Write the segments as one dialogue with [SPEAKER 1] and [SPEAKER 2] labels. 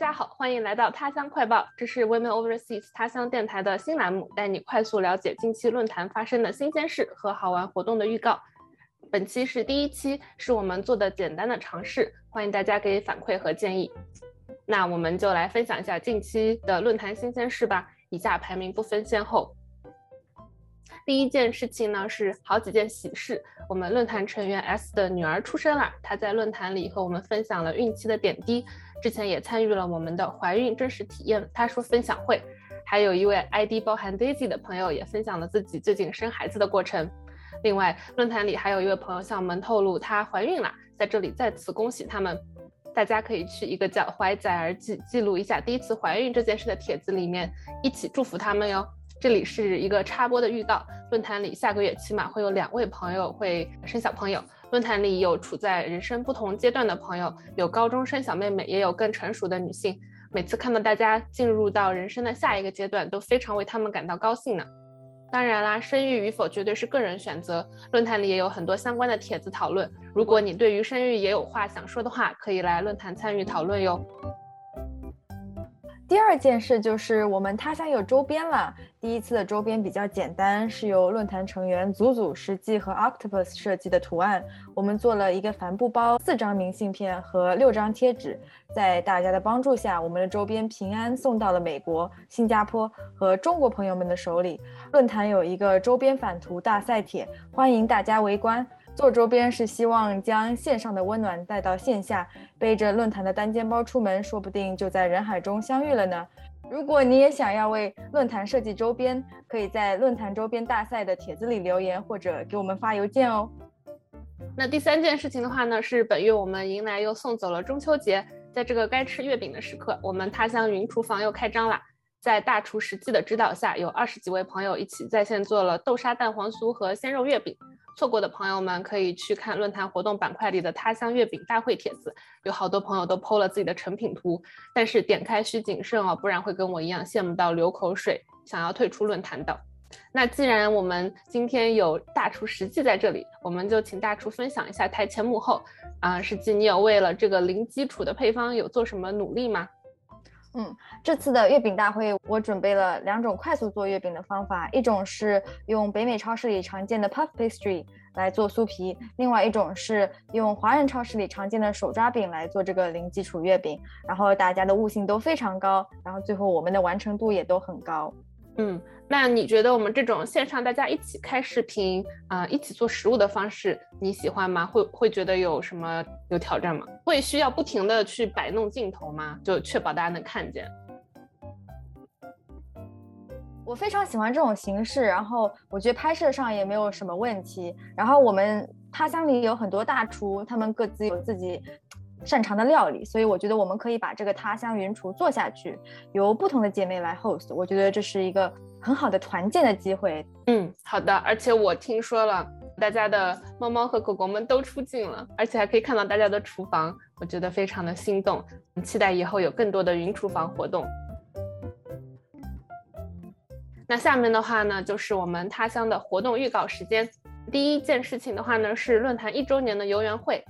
[SPEAKER 1] 大家好，欢迎来到他乡快报，这是 Women Overseas 他乡电台的新栏目，带你快速了解近期论坛发生的新鲜事和好玩活动的预告。本期是第一期，是我们做的简单的尝试，欢迎大家给反馈和建议。那我们就来分享一下近期的论坛新鲜事吧。以下排名不分先后。第一件事情呢是好几件喜事，我们论坛成员 S 的女儿出生了，她在论坛里和我们分享了孕期的点滴，之前也参与了我们的怀孕真实体验她说分享会，还有一位 ID 包含 Daisy 的朋友也分享了自己最近生孩子的过程。另外，论坛里还有一位朋友向我们透露她怀孕了，在这里再次恭喜他们。大家可以去一个叫“怀崽儿记”记录一下第一次怀孕这件事的帖子里面一起祝福他们哟。这里是一个插播的预告，论坛里下个月起码会有两位朋友会生小朋友。论坛里有处在人生不同阶段的朋友，有高中生小妹妹，也有更成熟的女性。每次看到大家进入到人生的下一个阶段，都非常为他们感到高兴呢。当然啦，生育与否绝对是个人选择。论坛里也有很多相关的帖子讨论。如果你对于生育也有话想说的话，可以来论坛参与讨论哟。
[SPEAKER 2] 第二件事就是我们他乡有周边了。第一次的周边比较简单，是由论坛成员祖祖、实际和 Octopus 设计的图案。我们做了一个帆布包、四张明信片和六张贴纸。在大家的帮助下，我们的周边平安送到了美国、新加坡和中国朋友们的手里。论坛有一个周边返图大赛帖，欢迎大家围观。做周边是希望将线上的温暖带到线下，背着论坛的单肩包出门，说不定就在人海中相遇了呢。如果你也想要为论坛设计周边，可以在论坛周边大赛的帖子里留言，或者给我们发邮件哦。
[SPEAKER 1] 那第三件事情的话呢，是本月我们迎来又送走了中秋节，在这个该吃月饼的时刻，我们他乡云厨房又开张了。在大厨实际的指导下，有二十几位朋友一起在线做了豆沙蛋黄酥和鲜肉月饼。错过的朋友们可以去看论坛活动板块里的他乡月饼大会帖子，有好多朋友都 PO 了自己的成品图。但是点开需谨慎哦，不然会跟我一样羡慕到流口水，想要退出论坛的。那既然我们今天有大厨实际在这里，我们就请大厨分享一下台前幕后。啊，实际你有为了这个零基础的配方有做什么努力吗？
[SPEAKER 2] 嗯，这次的月饼大会，我准备了两种快速做月饼的方法，一种是用北美超市里常见的 puff pastry 来做酥皮，另外一种是用华人超市里常见的手抓饼来做这个零基础月饼。然后大家的悟性都非常高，然后最后我们的完成度也都很高。
[SPEAKER 1] 嗯，那你觉得我们这种线上大家一起开视频啊，一起做食物的方式，你喜欢吗？会会觉得有什么有挑战吗？会需要不停的去摆弄镜头吗？就确保大家能看见。
[SPEAKER 2] 我非常喜欢这种形式，然后我觉得拍摄上也没有什么问题。然后我们他乡里有很多大厨，他们各自有自己。擅长的料理，所以我觉得我们可以把这个他乡云厨做下去，由不同的姐妹来 host，我觉得这是一个很好的团建的机会。
[SPEAKER 1] 嗯，好的。而且我听说了，大家的猫猫和狗狗们都出镜了，而且还可以看到大家的厨房，我觉得非常的心动。期待以后有更多的云厨房活动。那下面的话呢，就是我们他乡的活动预告时间。第一件事情的话呢，是论坛一周年的游园会，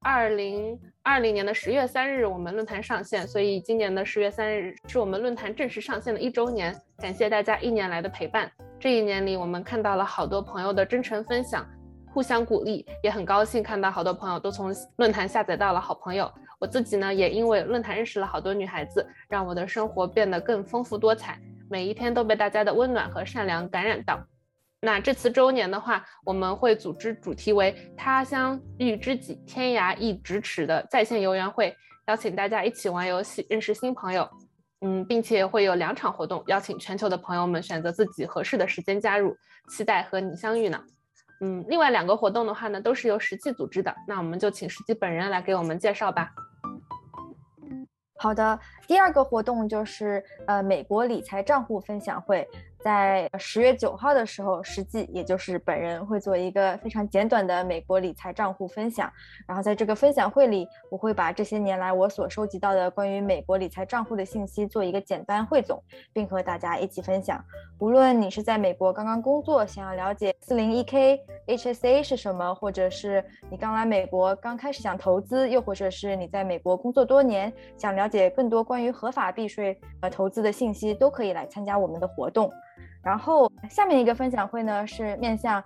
[SPEAKER 1] 二零。二零年的十月三日，我们论坛上线，所以今年的十月三日是我们论坛正式上线的一周年。感谢大家一年来的陪伴。这一年里，我们看到了好多朋友的真诚分享，互相鼓励，也很高兴看到好多朋友都从论坛下载到了好朋友。我自己呢，也因为论坛认识了好多女孩子，让我的生活变得更丰富多彩。每一天都被大家的温暖和善良感染到。那这次周年的话，我们会组织主题为“他乡遇知己，天涯一咫尺”的在线游园会，邀请大家一起玩游戏，认识新朋友。嗯，并且会有两场活动，邀请全球的朋友们选择自己合适的时间加入，期待和你相遇呢。嗯，另外两个活动的话呢，都是由实际组织的，那我们就请实际本人来给我们介绍吧。
[SPEAKER 2] 好的，第二个活动就是呃美国理财账户分享会。在十月九号的时候，实际也就是本人会做一个非常简短的美国理财账户分享。然后在这个分享会里，我会把这些年来我所收集到的关于美国理财账户的信息做一个简单汇总，并和大家一起分享。无论你是在美国刚刚工作，想要了解四零一 k HSA 是什么，或者是你刚来美国刚开始想投资，又或者是你在美国工作多年，想了解更多关于合法避税呃投资的信息，都可以来参加我们的活动。然后下面一个分享会呢，是面向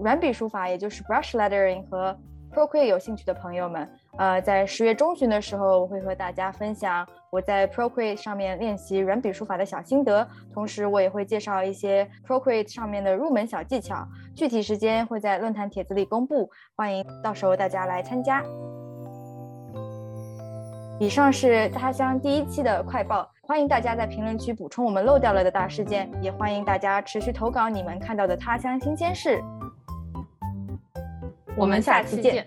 [SPEAKER 2] 软笔书法，也就是 brush lettering 和 Procreate 有兴趣的朋友们。呃，在十月中旬的时候，我会和大家分享我在 Procreate 上面练习软笔书法的小心得，同时我也会介绍一些 Procreate 上面的入门小技巧。具体时间会在论坛帖子里公布，欢迎到时候大家来参加。以上是他乡第一期的快报。欢迎大家在评论区补充我们漏掉了的大事件，也欢迎大家持续投稿你们看到的他乡新鲜事。
[SPEAKER 1] 我们下期见。